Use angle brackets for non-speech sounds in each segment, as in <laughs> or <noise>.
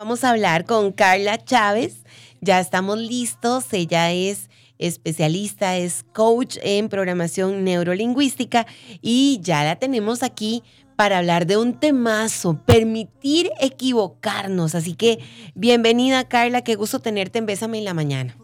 Vamos a hablar con Carla Chávez. Ya estamos listos. Ella es especialista, es coach en programación neurolingüística y ya la tenemos aquí para hablar de un temazo, permitir equivocarnos. Así que bienvenida Carla, qué gusto tenerte en Bésame en la mañana.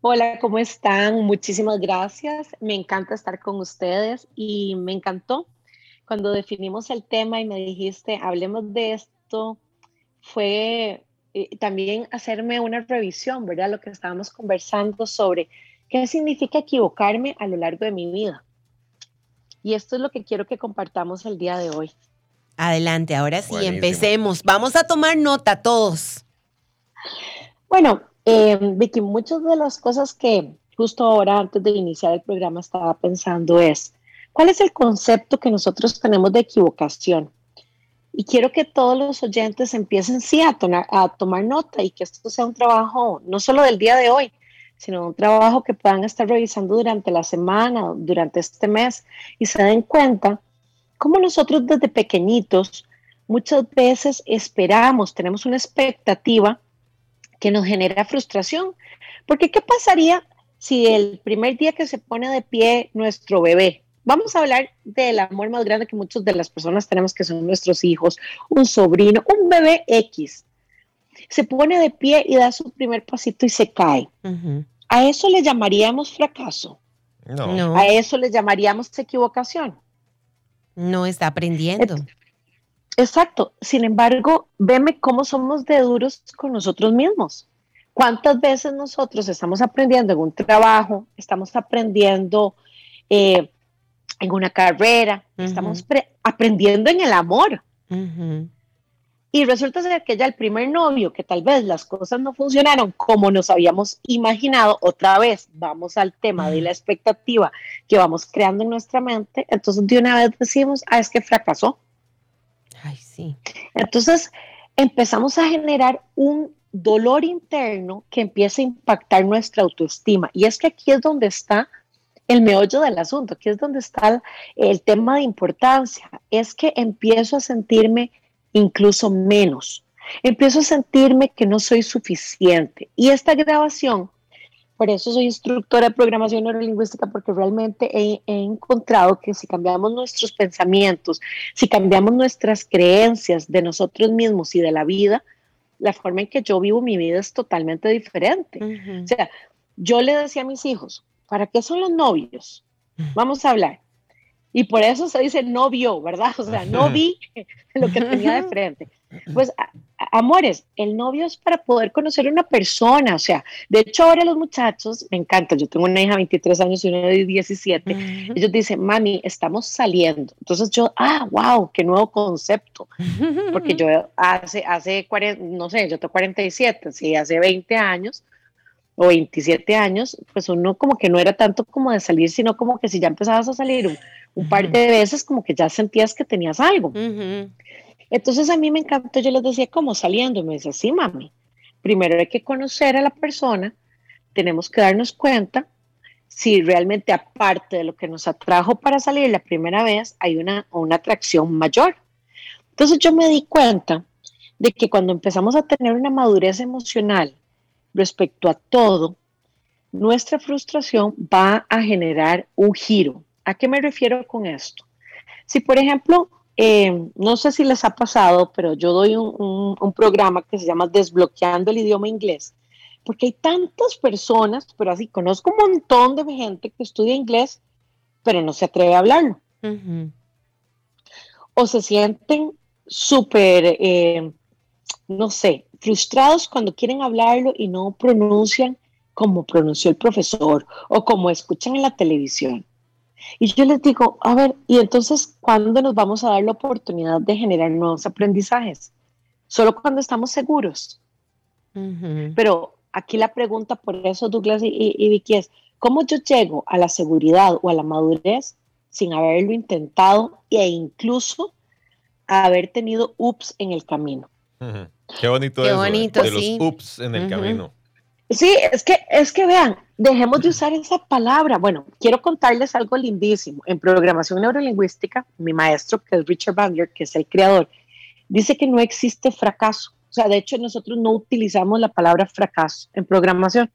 Hola, ¿cómo están? Muchísimas gracias. Me encanta estar con ustedes y me encantó cuando definimos el tema y me dijiste, hablemos de esto fue eh, también hacerme una revisión, ¿verdad? Lo que estábamos conversando sobre qué significa equivocarme a lo largo de mi vida. Y esto es lo que quiero que compartamos el día de hoy. Adelante, ahora sí, empecemos. Vamos a tomar nota todos. Bueno, eh, Vicky, muchas de las cosas que justo ahora, antes de iniciar el programa, estaba pensando es, ¿cuál es el concepto que nosotros tenemos de equivocación? Y quiero que todos los oyentes empiecen sí a, a tomar nota y que esto sea un trabajo no solo del día de hoy, sino un trabajo que puedan estar revisando durante la semana, durante este mes y se den cuenta cómo nosotros desde pequeñitos muchas veces esperamos, tenemos una expectativa que nos genera frustración. Porque ¿qué pasaría si el primer día que se pone de pie nuestro bebé Vamos a hablar del amor más grande que muchas de las personas tenemos, que son nuestros hijos, un sobrino, un bebé X. Se pone de pie y da su primer pasito y se cae. A eso le llamaríamos fracaso. No. A eso le llamaríamos equivocación. No está aprendiendo. Exacto. Sin embargo, veme cómo somos de duros con nosotros mismos. ¿Cuántas veces nosotros estamos aprendiendo en un trabajo, estamos aprendiendo eh, en una carrera, estamos aprendiendo en el amor. Y resulta ser que ya el primer novio, que tal vez las cosas no funcionaron como nos habíamos imaginado, otra vez vamos al tema de la expectativa que vamos creando en nuestra mente, entonces de una vez decimos, ah, es que fracasó. Ay, sí. Entonces empezamos a generar un dolor interno que empieza a impactar nuestra autoestima. Y es que aquí es donde está el meollo del asunto, aquí es donde está el, tema de importancia, es que empiezo a sentirme incluso menos, empiezo a sentirme que no soy suficiente. Y esta grabación, por eso soy instructora de programación neurolingüística, porque realmente he, encontrado que si cambiamos nuestros pensamientos, si cambiamos nuestras creencias de nosotros mismos y de la vida, la forma en que yo vivo mi vida es totalmente diferente. O sea, yo le decía a mis hijos, ¿Para qué son los novios? Vamos a hablar. Y por eso se dice novio, ¿verdad? O sea, no vi <laughs> lo que tenía de frente. Pues, amores, el novio es para poder conocer a una persona. O sea, de hecho, ahora los muchachos, me encanta, yo tengo una hija de 23 años y una de 17. Ellos dicen, mami, estamos saliendo. Entonces yo, ah, wow, qué nuevo concepto. Porque <laughs> yo hace, hace 40, no sé, yo tengo 47, sí, hace 20 años o 27 años, pues uno como que no era tanto como de salir, sino como que si ya empezabas a salir un, par de veces, como que ya sentías que tenías algo. Entonces a mí me encantó, yo les decía, ¿cómo saliendo? Me decía, sí, mami, primero hay que conocer a la persona, tenemos que darnos cuenta si realmente aparte de lo que nos atrajo para salir la primera vez, hay una, una atracción mayor. Entonces yo me di cuenta de que cuando empezamos a tener una madurez emocional, respecto a todo, nuestra frustración va a generar un giro. ¿A qué me refiero con esto? Si, por ejemplo, eh, no sé si les ha pasado, pero yo doy un, programa que se llama Desbloqueando el idioma inglés, porque hay tantas personas, pero así conozco un montón de gente que estudia inglés, pero no se atreve a hablarlo. O se sienten súper, eh, no sé, frustrados cuando quieren hablarlo y no pronuncian como pronunció el profesor o como escuchan en la televisión. Y yo les digo, a ver, ¿y entonces cuándo nos vamos a dar la oportunidad de generar nuevos aprendizajes? Solo cuando estamos seguros. Pero aquí la pregunta, por eso Douglas y, y Vicky es, ¿cómo yo llego a la seguridad o a la madurez sin haberlo intentado e incluso haber tenido ups en el camino? Qué bonito Qué eso, ¿eh? bonito, de los ups en el camino. Sí, es que, es que vean, dejemos de usar esa palabra. Bueno, quiero contarles algo lindísimo. En programación neurolingüística, mi maestro, que es Richard Bandler, que es el creador, dice que no existe fracaso. sea, de hecho nosotros no utilizamos la palabra fracaso en programación,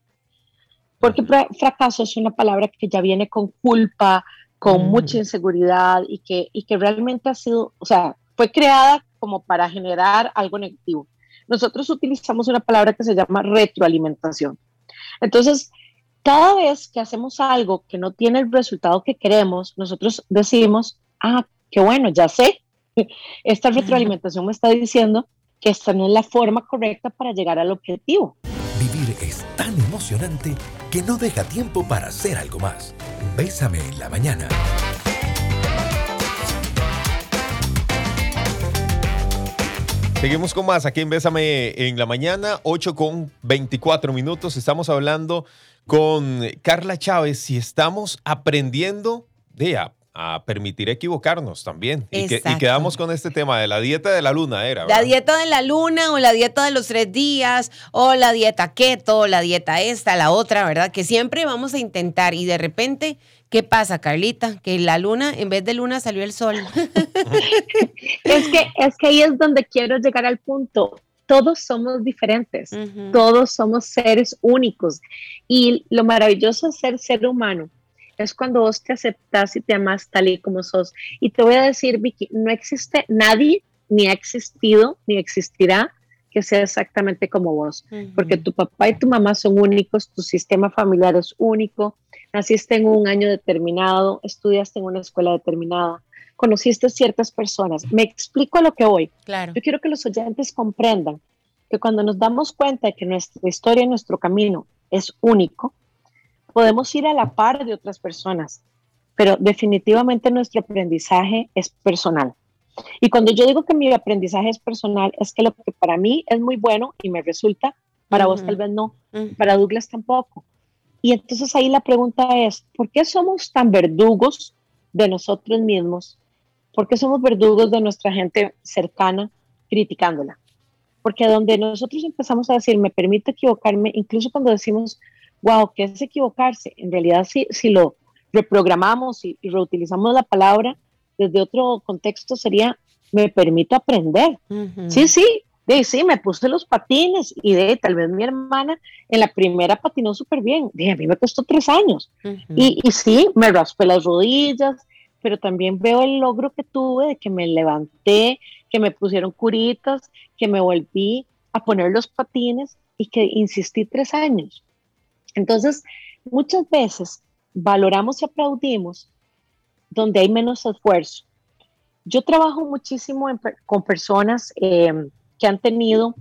porque fracaso es una palabra que ya viene con culpa, con mm. mucha inseguridad y que, y que realmente ha sido, o sea, fue creada como para generar algo negativo. Nosotros utilizamos una palabra que se llama retroalimentación. Entonces, cada vez que hacemos algo que no tiene el resultado que queremos, nosotros decimos, ah, qué bueno, ya sé, <laughs> esta retroalimentación me está diciendo que esta no es la forma correcta para llegar al objetivo. Vivir es tan emocionante que no deja tiempo para hacer algo más. Bésame en la mañana. Seguimos con más aquí en Bésame en la mañana, 8 con 24 minutos. Estamos hablando con Carla Chávez y estamos aprendiendo de a permitir equivocarnos también. Y, quedamos con este tema de la dieta de la luna, era. La dieta de la luna o la dieta de los tres días o la dieta keto, la dieta esta, la otra, ¿verdad? Que siempre vamos a intentar y de repente, ¿qué pasa, Carlita? Que la luna, en vez de luna, salió el sol. <laughs> es, que, es que ahí es donde quiero llegar al punto. Todos somos diferentes, todos somos seres únicos. Y lo maravilloso es ser ser humano es cuando vos te aceptas y te amas tal y como sos. Y te voy a decir, Vicky, no existe nadie, ni ha existido, ni existirá que sea exactamente como vos, porque tu papá y tu mamá son únicos, tu sistema familiar es único, naciste en un año determinado, estudiaste en una escuela determinada, conociste ciertas personas. Me explico a lo que voy. Claro. Yo quiero que los oyentes comprendan que cuando nos damos cuenta de que nuestra historia y nuestro camino es único, podemos ir a la par de otras personas, pero definitivamente nuestro aprendizaje es personal. Y cuando yo digo que mi aprendizaje es personal, es que lo que para mí es muy bueno y me resulta, para vos tal vez no, para Douglas tampoco. Y entonces ahí la pregunta es, ¿por qué somos tan verdugos de nosotros mismos? ¿Por qué somos verdugos de nuestra gente cercana criticándola? Porque donde nosotros empezamos a decir, me permito equivocarme, incluso cuando decimos, wow, ¿qué es equivocarse? En realidad, si, si lo reprogramamos y, reutilizamos la palabra desde otro contexto, sería, me permito aprender. Sí, sí, de, sí, me puse los patines y de tal vez mi hermana en la primera patinó súper bien. De, a mí me costó tres años. y, y, sí, me raspé las rodillas, pero también veo el logro que tuve de que me levanté, que me pusieron curitas, que me volví a poner los patines y que insistí tres años. Entonces, muchas veces valoramos y aplaudimos donde hay menos esfuerzo. Yo trabajo muchísimo con personas em, que han tenido,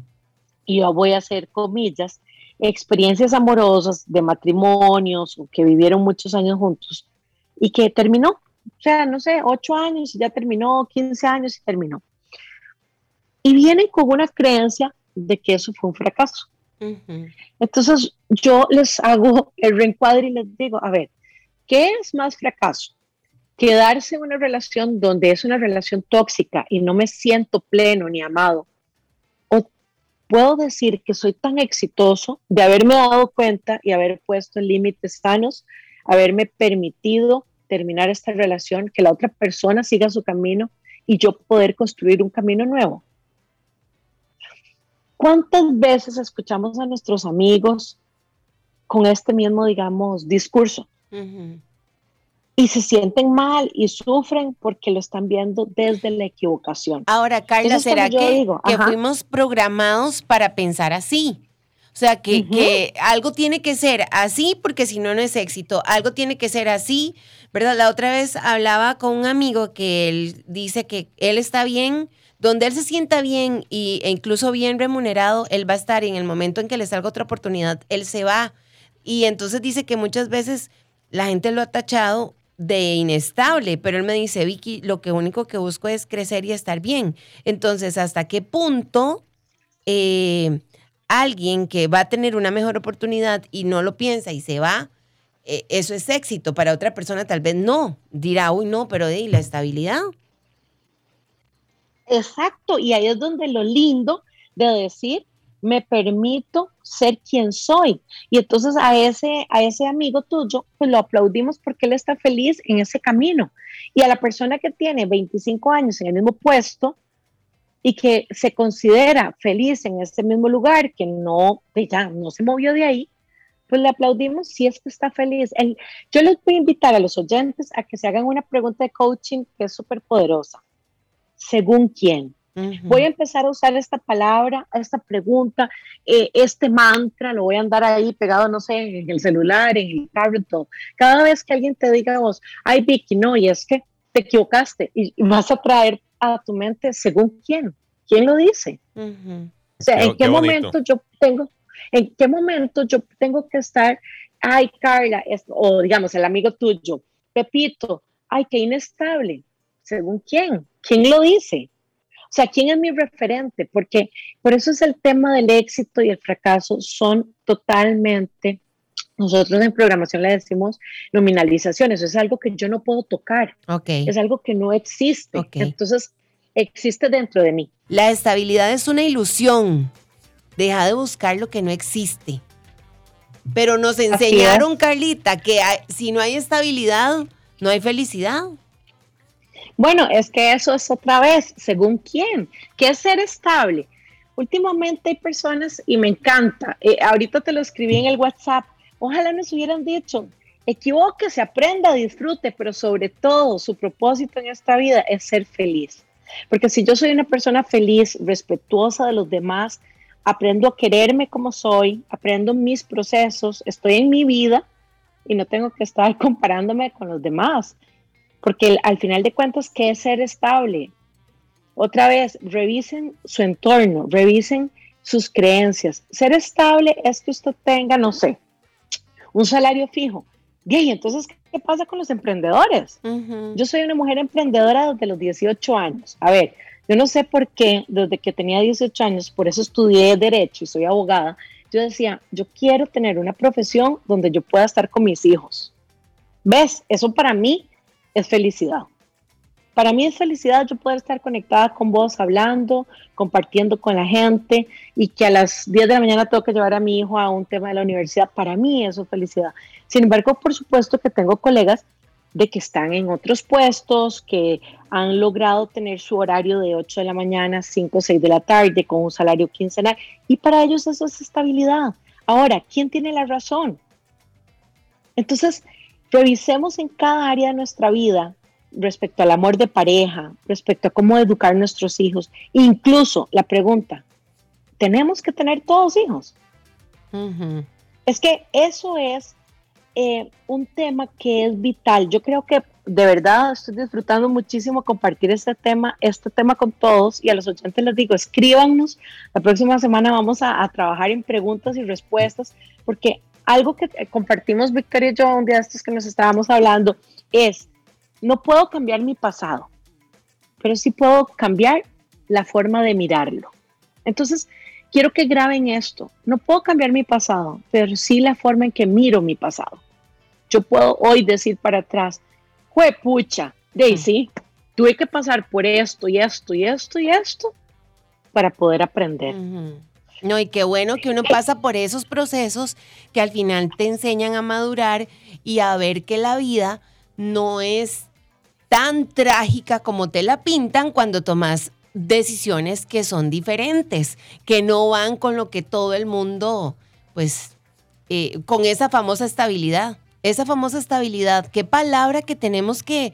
y yo voy a hacer comillas, experiencias amorosas de matrimonios o que vivieron muchos años juntos y que terminó, o sea, no sé, ocho años y ya terminó, 15 años y terminó. Y vienen con una creencia de que eso fue un fracaso. Entonces yo les hago el reencuadre y les digo, a ver, ¿qué es más fracaso? Quedarse en una relación donde es una relación tóxica y no me siento pleno ni amado. O puedo decir que soy tan exitoso de haberme dado cuenta y haber puesto límites sanos, haberme permitido terminar esta relación, que la otra persona siga su camino y yo poder construir un camino nuevo. ¿Cuántas veces escuchamos a nuestros amigos con este mismo, digamos, discurso? Y se sienten mal y sufren porque lo están viendo desde la equivocación. Ahora, Carla, ¿será que, que fuimos programados para pensar así? O sea, que, que, algo tiene que ser así porque si no, no es éxito. Algo tiene que ser así, ¿verdad? La otra vez hablaba con un amigo que él dice que él está bien donde él se sienta bien y, e incluso bien remunerado, él va a estar y en el momento en que le salga otra oportunidad, él se va. Y entonces dice que muchas veces la gente lo ha tachado de inestable, pero él me dice, Vicky, lo que único que busco es crecer y estar bien. Entonces, ¿hasta qué punto eh, alguien que va a tener una mejor oportunidad y no lo piensa y se va, eh, eso es éxito? Para otra persona tal vez no. Dirá, uy, no, pero de la estabilidad. Exacto, y ahí es donde lo lindo de decir, me permito ser quien soy. Y entonces a ese, a ese amigo tuyo, pues lo aplaudimos porque él está feliz en ese camino. Y a la persona que tiene 25 años en el mismo puesto, y que se considera feliz en este mismo lugar, que no, ya no se movió de ahí, pues le aplaudimos si es que está feliz. El, yo les voy a invitar a los oyentes a que se hagan una pregunta de coaching que es súper poderosa. ¿Según quién? Voy a empezar a usar esta palabra, esta pregunta, eh, este mantra, lo voy a andar ahí pegado, no sé, en el celular, en el tablet, todo. Cada vez que alguien te diga vos, ay Vicky, no, y es que te equivocaste, y, vas a traer a tu mente según quién, quién lo dice. O sea, ¿en qué, momento yo tengo, en qué momento yo tengo que estar, ay Carla, o digamos el amigo tuyo, Pepito, ay, qué inestable, según quién, quién lo dice. O sea, ¿quién es mi referente? Porque por eso es el tema del éxito y el fracaso son totalmente, nosotros en programación le decimos nominalización, eso es algo que yo no puedo tocar, okay. es algo que no existe, entonces existe dentro de mí. La estabilidad es una ilusión, deja de buscar lo que no existe. Pero nos enseñaron, Carlita, que si no hay estabilidad, no hay felicidad. Bueno, es que eso es otra vez, según quién, ¿qué es ser estable? Últimamente hay personas, y me encanta, eh, ahorita te lo escribí en el WhatsApp, ojalá nos hubieran dicho, equivóquese, aprenda, disfrute, pero sobre todo su propósito en esta vida es ser feliz. Porque si yo soy una persona feliz, respetuosa de los demás, aprendo a quererme como soy, aprendo mis procesos, estoy en mi vida y no tengo que estar <laughs> comparándome con los demás porque al final de cuentas, ¿qué es ser estable? Otra vez, revisen su entorno, revisen sus creencias. Ser estable es que usted tenga, no sé, un salario fijo. Bien, entonces, ¿qué pasa con los emprendedores? Yo soy una mujer emprendedora desde los 18 años. A ver, yo no sé por qué, desde que tenía 18 años, por eso estudié Derecho y soy abogada, yo decía, yo quiero tener una profesión donde yo pueda estar con mis hijos. ¿Ves? Eso para mí es felicidad. Para mí es felicidad yo poder estar conectada con vos, hablando, compartiendo con la gente y que a las 10 de la mañana tengo que llevar a mi hijo a un tema de la universidad. Para mí eso es felicidad. Sin embargo, por supuesto que tengo colegas de que están en otros puestos, que han logrado tener su horario de 8 de la mañana, 5 o 6 de la tarde, con un salario quincenal, y para ellos eso es estabilidad. Ahora, ¿quién tiene la razón? Entonces, Revisemos en cada área de nuestra vida respecto al amor de pareja, respecto a cómo educar a nuestros hijos, incluso la pregunta, ¿tenemos que tener todos hijos? Es que eso es eh, un tema que es vital. Yo creo que de verdad estoy disfrutando muchísimo compartir este tema, este tema con todos y a los oyentes les digo, escríbanos. La próxima semana vamos a, a trabajar en preguntas y respuestas porque algo que compartimos Victoria y yo un día de estos que nos estábamos hablando es, no puedo cambiar mi pasado, pero sí puedo cambiar la forma de mirarlo. Entonces, quiero que graben esto. No puedo cambiar mi pasado, pero sí la forma en que miro mi pasado. Yo puedo hoy decir para atrás, fue pucha, Daisy, tuve que pasar por esto y esto y esto y esto para poder aprender. No, y qué bueno que uno pasa por esos procesos que al final te enseñan a madurar y a ver que la vida no es tan trágica como te la pintan cuando tomas decisiones que son diferentes, que no van con lo que todo el mundo, pues, eh, con esa famosa estabilidad. Esa famosa estabilidad, qué palabra que tenemos que,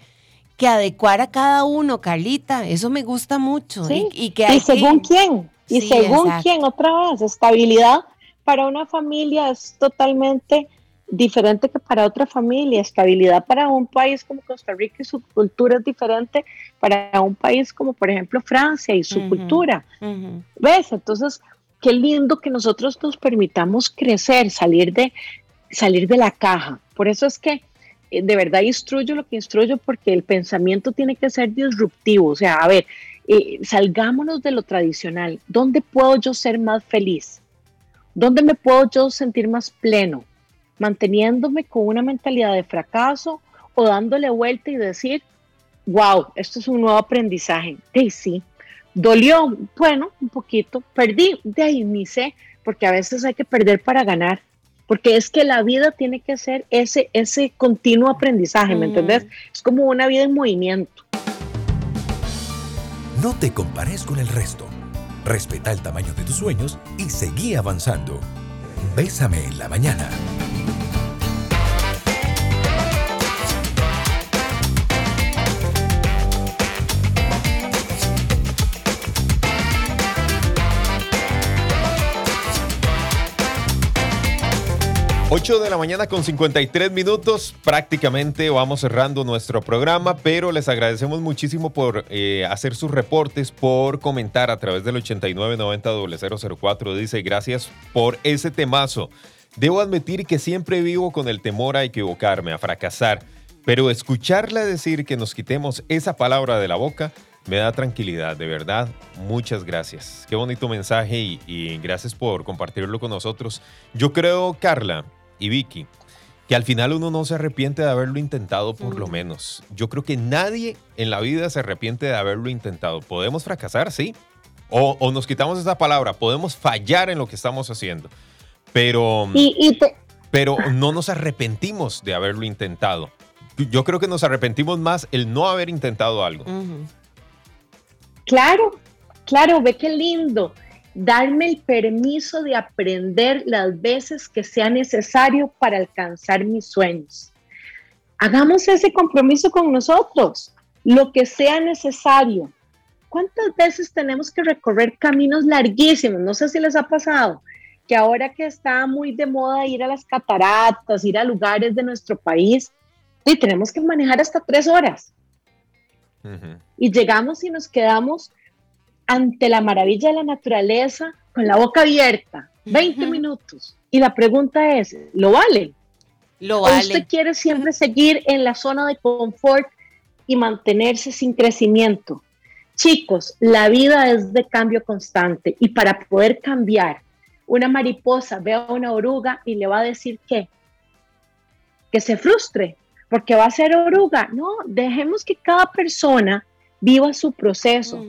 que adecuar a cada uno, Carlita. Eso me gusta mucho. Y, que ¿Y según quién? Y según quién, otra vez, estabilidad para una familia es totalmente diferente que para otra familia. Estabilidad para un país como Costa Rica y su cultura es diferente para un país como por ejemplo Francia y su cultura. ¿Ves? Entonces, qué lindo que nosotros nos permitamos crecer, salir de, salir de la caja. Por eso es que eh, de verdad instruyo lo que instruyo porque el pensamiento tiene que ser disruptivo. O sea, a ver, eh, salgámonos de lo tradicional. ¿Dónde puedo yo ser más feliz? ¿Dónde me puedo yo sentir más pleno? ¿Manteniéndome con una mentalidad de fracaso o dándole vuelta y decir, wow, esto es un nuevo aprendizaje? De sí, dolió, bueno, un poquito, perdí, de ahí ni sé, porque a veces hay que perder para ganar porque es que la vida tiene que ser ese, ese continuo aprendizaje, ¿me entendés? Es como una vida en movimiento. No te compares con el resto. Respeta el tamaño de tus sueños y seguí avanzando. Bésame en la mañana. 8 de la mañana con 53 minutos, prácticamente vamos cerrando nuestro programa, pero les agradecemos muchísimo por eh, hacer sus reportes, por comentar a través del 8990-004. Dice, gracias por ese temazo. Debo admitir que siempre vivo con el temor a equivocarme, a fracasar, pero escucharla decir que nos quitemos esa palabra de la boca me da tranquilidad, de verdad. Muchas gracias. Qué bonito mensaje y, y gracias por compartirlo con nosotros. Yo creo, Carla, y Vicky, que al final uno no se arrepiente de haberlo intentado por lo menos. Yo creo que nadie en la vida se arrepiente de haberlo intentado. Podemos fracasar, sí. O, nos quitamos esa palabra, podemos fallar en lo que estamos haciendo. Pero, pero no nos arrepentimos de haberlo intentado. Yo creo que nos arrepentimos más el no haber intentado algo. Claro, claro, ve qué lindo darme el permiso de aprender las veces que sea necesario para alcanzar mis sueños. Hagamos ese compromiso con nosotros, lo que sea necesario. ¿Cuántas veces tenemos que recorrer caminos larguísimos? No sé si les ha pasado que ahora que está muy de moda ir a las cataratas, ir a lugares de nuestro país, y tenemos que manejar hasta tres horas. Y llegamos y nos quedamos ante la maravilla de la naturaleza con la boca abierta, 20 minutos. Y la pregunta es, ¿lo vale? ¿Lo vale? ¿O usted quiere siempre seguir en la zona de confort y mantenerse sin crecimiento? Chicos, la vida es de cambio constante y para poder cambiar, una mariposa ve a una oruga y le va a decir que que se frustre porque va a ser oruga. No, dejemos que cada persona viva su proceso.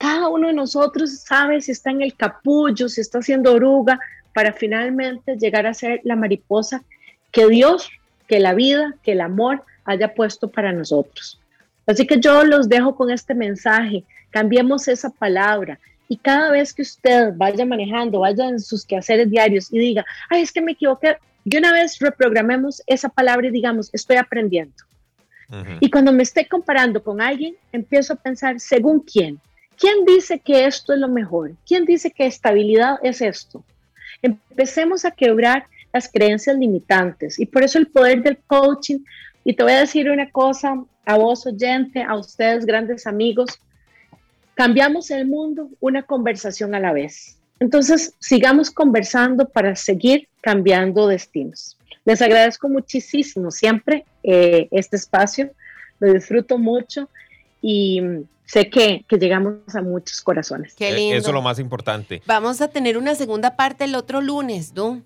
Cada uno de nosotros sabe si está en el capullo, si está haciendo oruga, para finalmente llegar a ser la mariposa que Dios, que la vida, que el amor haya puesto para nosotros. Así que yo los dejo con este mensaje, cambiemos esa palabra y cada vez que usted vaya manejando, vaya en sus quehaceres diarios y diga, ay, es que me equivoqué, de una vez reprogramemos esa palabra y digamos, estoy aprendiendo. Y cuando me esté comparando con alguien, empiezo a pensar, ¿según quién? ¿Quién dice que esto es lo mejor? ¿Quién dice que estabilidad es esto? Empecemos a quebrar las creencias limitantes y por eso el poder del coaching. Y te voy a decir una cosa a vos oyente, a ustedes grandes amigos, cambiamos el mundo una conversación a la vez. Entonces, sigamos conversando para seguir cambiando destinos. Les agradezco muchísimo siempre eh, este espacio, lo disfruto mucho y sé que, llegamos a muchos corazones. Qué e, lindo. Eso es lo más importante. Vamos a tener una segunda parte el otro lunes, ¿no?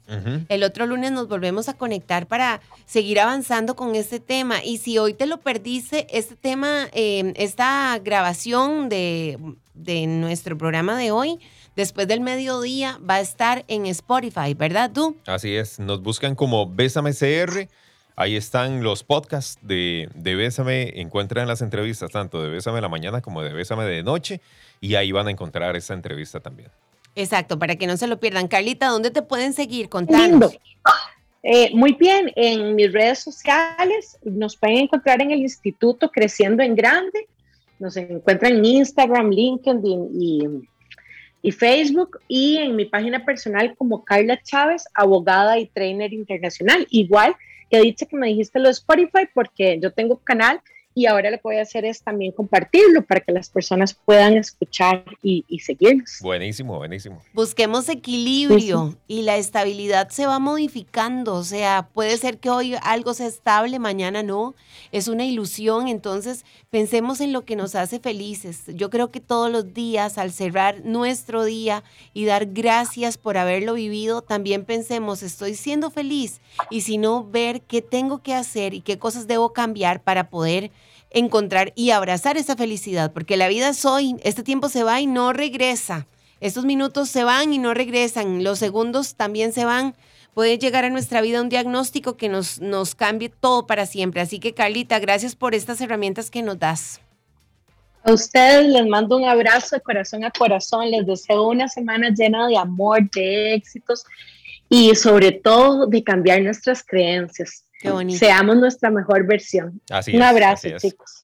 El otro lunes nos volvemos a conectar para seguir avanzando con este tema. Y si hoy te lo perdiste, este tema, em, esta grabación de, de nuestro programa de hoy, después del mediodía, va a estar en Spotify, ¿verdad tú? Así es, nos buscan como Bésame CR Ahí están los podcasts de, de Bésame. Encuentran las entrevistas tanto de Bésame de la mañana como de Bésame de noche. Y ahí van a encontrar esa entrevista también. Exacto, para que no se lo pierdan. Carlita, ¿dónde te pueden seguir? contando? Eh, muy bien, en mis redes sociales nos pueden encontrar en el Instituto Creciendo en Grande. Nos encuentran en Instagram, LinkedIn y, y Facebook y en mi página personal como Carla Chávez, abogada y trainer internacional. Igual que dicho que me dijiste lo de Spotify porque yo tengo canal y ahora lo que voy a hacer es también compartirlo para que las personas puedan escuchar y, seguirnos. Buenísimo, buenísimo. Busquemos equilibrio y la estabilidad se va modificando, o sea, puede ser que hoy algo sea estable, mañana no, es una ilusión, entonces pensemos en lo que nos hace felices. Yo creo que todos los días al cerrar nuestro día y dar gracias por haberlo vivido, también pensemos, estoy siendo feliz y si no, ver qué tengo que hacer y qué cosas debo cambiar para poder encontrar y abrazar esa felicidad, porque la vida es hoy, este tiempo se va y no regresa. Estos minutos se van y no regresan, los segundos también se van. Puede llegar a nuestra vida un diagnóstico que nos, nos cambie todo para siempre. Así que Carlita, gracias por estas herramientas que nos das. A ustedes les mando un abrazo de corazón a corazón. Les deseo una semana llena de amor, de éxitos y sobre todo de cambiar nuestras creencias. Seamos nuestra mejor versión. Así Un abrazo, chicos.